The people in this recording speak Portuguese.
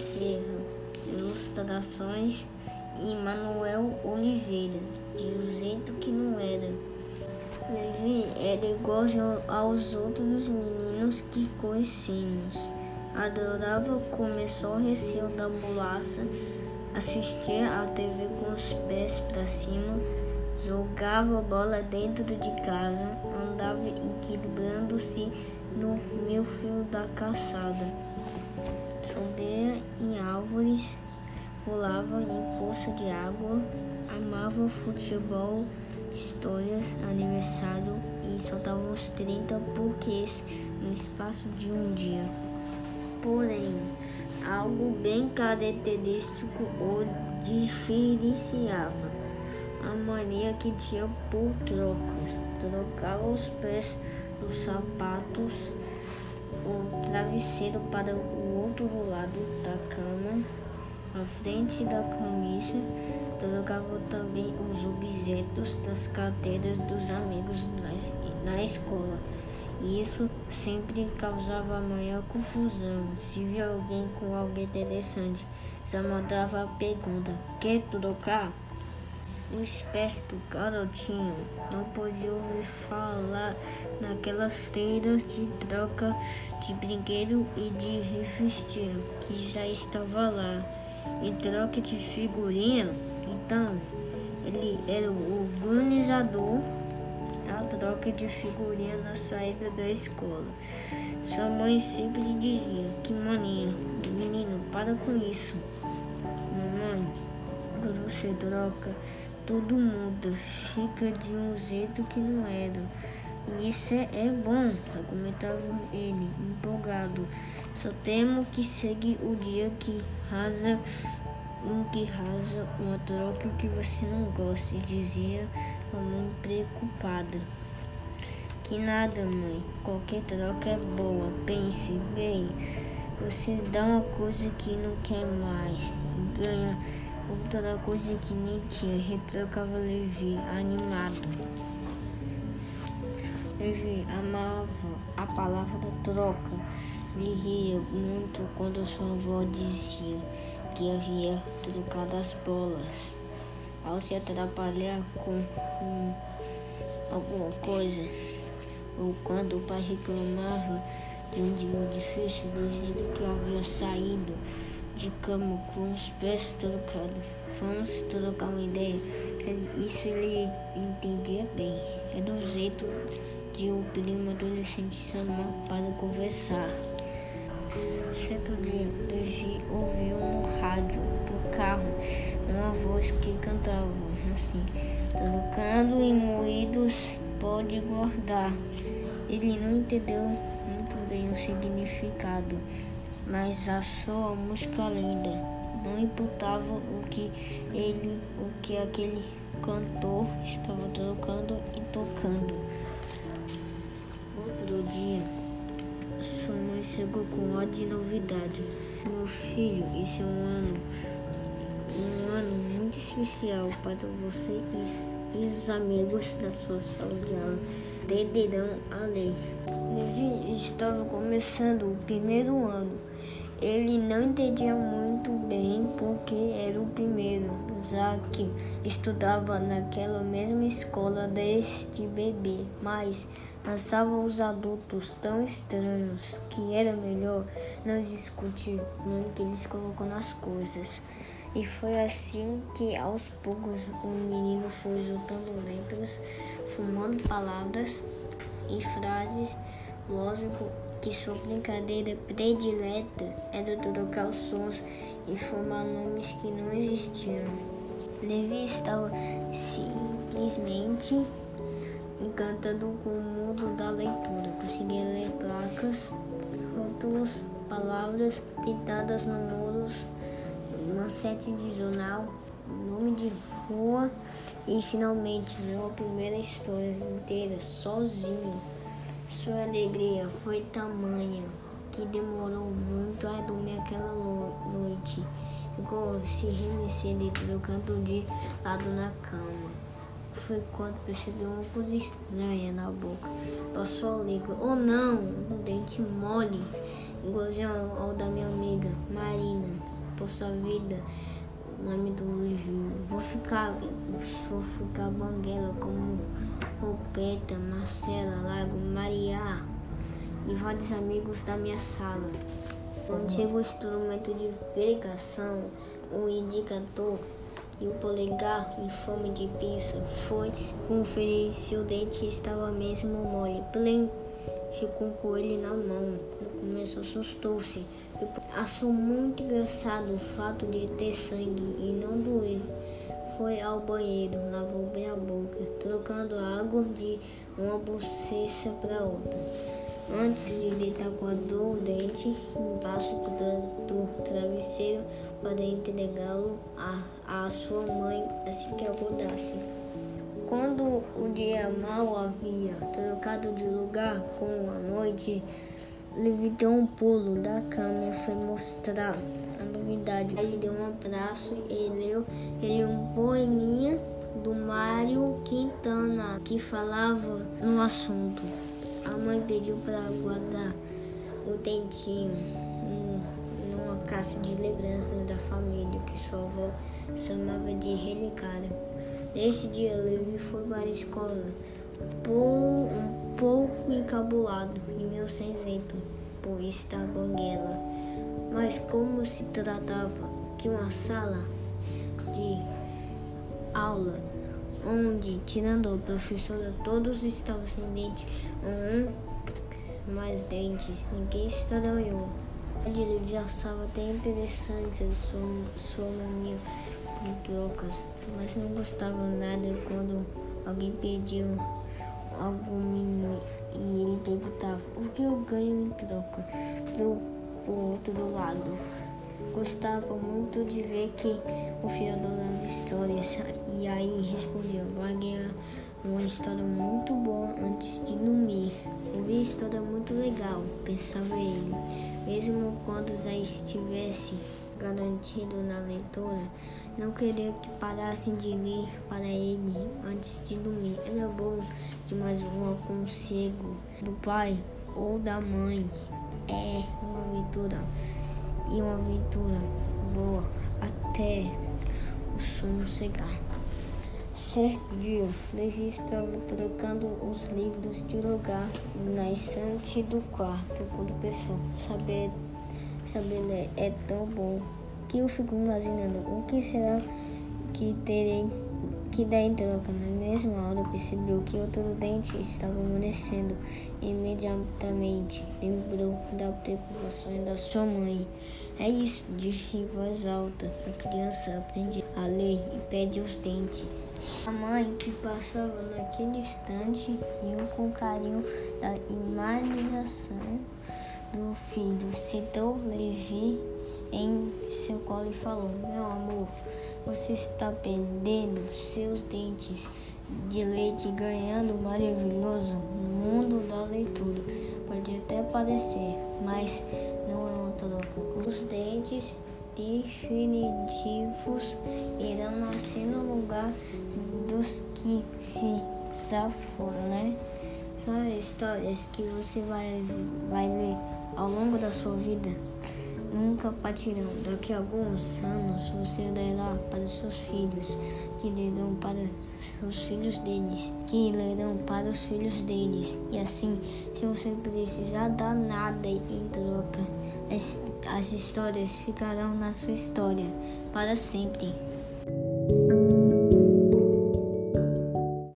Bezerra. Ilustrações e Manuel Oliveira. De um jeito que não era. Levi era igual aos outros meninos que conhecemos. Adorava comer só o recheio da bolacha, assistia à TV com os pés para cima, jogava bola dentro de casa, andava equilibrando-se no meu fio da calçada, subia em árvores, pulava em poça de água, amava futebol, histórias, aniversário e soltava uns 30 buquês no espaço de um dia. Porém, algo bem característico o diferenciava a mania que tinha por trocas. Trocava os pés dos sapatos, o travesseiro para o outro lado da cama, a frente da camisa. Trocava também os objetos das carteiras dos amigos na, na escola. E isso sempre causava maior confusão. Se via alguém com algo interessante, só mandava a pergunta: quer trocar? O esperto garotinho não podia ouvir falar naquelas feiras de troca de brinquedo e de revistinha que já estava lá. E troca de figurinha, então ele era o organizador da troca de figurinha na saída da escola. Sua mãe sempre dizia: Que maninha, menino, para com isso. Mamãe, você troca tudo muda, fica de um jeito que não era. E isso é, é bom, argumentava ele, empolgado. Só temo que segue o dia que rasa em que rasa uma troca que você não gosta, dizia a mãe preocupada. Que nada, mãe. Qualquer troca é boa. Pense bem. Você dá uma coisa que não quer mais. Ganha outra coisa que nem tinha, retrocava Levi, animado. Levi amava a palavra troca. Ele ria muito quando sua avó dizia que havia trocado as bolas. Ao se atrapalhar com alguma coisa, ou quando o pai reclamava de um dia difícil, dizendo que havia saído de cama com os pés trocados. Vamos trocar uma ideia. Isso ele entendia bem. Era um jeito de o primo adolescente chamar para conversar. Certo dia, Levi ouviu no rádio do carro uma voz que cantava assim: Trocando em moídos pode guardar. Ele não entendeu muito bem o significado mas a música linda. Não importava o que ele, o que aquele cantor estava tocando e tocando. Outro dia, sua mãe chegou com ódio de novidade. Meu filho, esse é um ano, um ano muito especial para você e os amigos da sua sala de aula a lei. Levi estava começando o primeiro ano ele não entendia muito bem porque era o primeiro, já que estudava naquela mesma escola desde bebê, mas achava os adultos tão estranhos que era melhor não discutir no que eles colocam nas coisas. E foi assim que aos poucos o menino foi juntando letras, fumando palavras e frases, lógico que sua brincadeira predileta era trocar os sons e formar nomes que não existiam. Levi estava simplesmente encantado com o mundo da leitura. Conseguia ler placas, rótulos, palavras pintadas no muros, manchete de jornal, nome de rua e finalmente leu a primeira história inteira sozinho. Sua alegria foi tamanha que demorou muito a dormir aquela noite. Ficou se remexendo trocando de lado na cama. Foi quando percebeu uma coisa estranha na boca. Passou a língua. Oh não! Um dente mole, igualzinho ao da minha amiga Marina. por sua vida. Nome do. Vou ficar, vou ficar banguela como Roupeta, Marcela, Lago, Maria e vários amigos da minha sala. O antigo instrumento de verificação, o indicador e o polegar em forma de pinça foi conferir se o dente estava mesmo mole. Plém ficou com ele na mão. No começo assustou-se. Achou muito engraçado o fato de ter sangue e não doer. Foi ao banheiro, lavou bem a boca, trocando água de uma bochecha para outra. Antes de deitar, guardou o dente embaixo do, do travesseiro para entregá-lo a sua mãe assim que acordasse. Quando o dia mal havia trocado de lugar com a noite, ele deu um pulo da cama e foi mostrar a novidade. Ele deu um abraço e leu ele um poeminha do Mário Quintana que falava no assunto. A mãe pediu para guardar o dentinho numa caixa de lembranças da família que sua avó chamava de relicário. Nesse dia, Levi foi para a escola, um pouco encabulado e meio cinzento por estar banguela. Mas como se tratava de uma sala de aula onde, tirando a professora, todos estavam sem dentes, um mais dentes, ninguém estranhou. Ele achava até interessante a sua, sua mania por trocas, mas não gostava nada quando alguém pediu algum e ele perguntava o que eu ganho em troca do, outro lado. Gostava muito de ver que o filho adorava histórias e aí respondeu, vai ganhar uma história muito boa antes de dormir. Ouvi história muito legal, pensava ele, mesmo quando já estivesse garantido na leitura, não queria que parassem de ler para ele antes de dormir. Era bom de mais um aconselho do pai ou da mãe. É uma aventura e uma aventura boa até o sono chegar. Certo dia, Levi estava trocando os livros de lugar na estante do quarto quando pensou, saber, saber ler é tão bom que eu fico imaginando o que será que terei que dar em troca. Na mesma hora percebeu que outro dente estava amanhecendo. Imediatamente lembrou da preocupação da sua mãe. É isso, disse em voz alta. A criança aprende a ler e pede os dentes. A mãe, que passava naquele instante, riu com carinho da imaginação do filho, sentou Levi em seu colo e falou: Meu amor, você está perdendo seus dentes de leite ganhando maravilhoso no mundo da leitura. Pode até parecer, mas não é uma troca. Os dentes definitivos irão nascer no lugar dos que se já foram, né? São histórias que você vai, vai ver ao longo da sua vida nunca partirão. Daqui a alguns anos você lerá para seus filhos, que lerão para os filhos deles, que lerão para os filhos deles. E assim, se você precisar dar nada em troca, as, as histórias ficarão na sua história para sempre.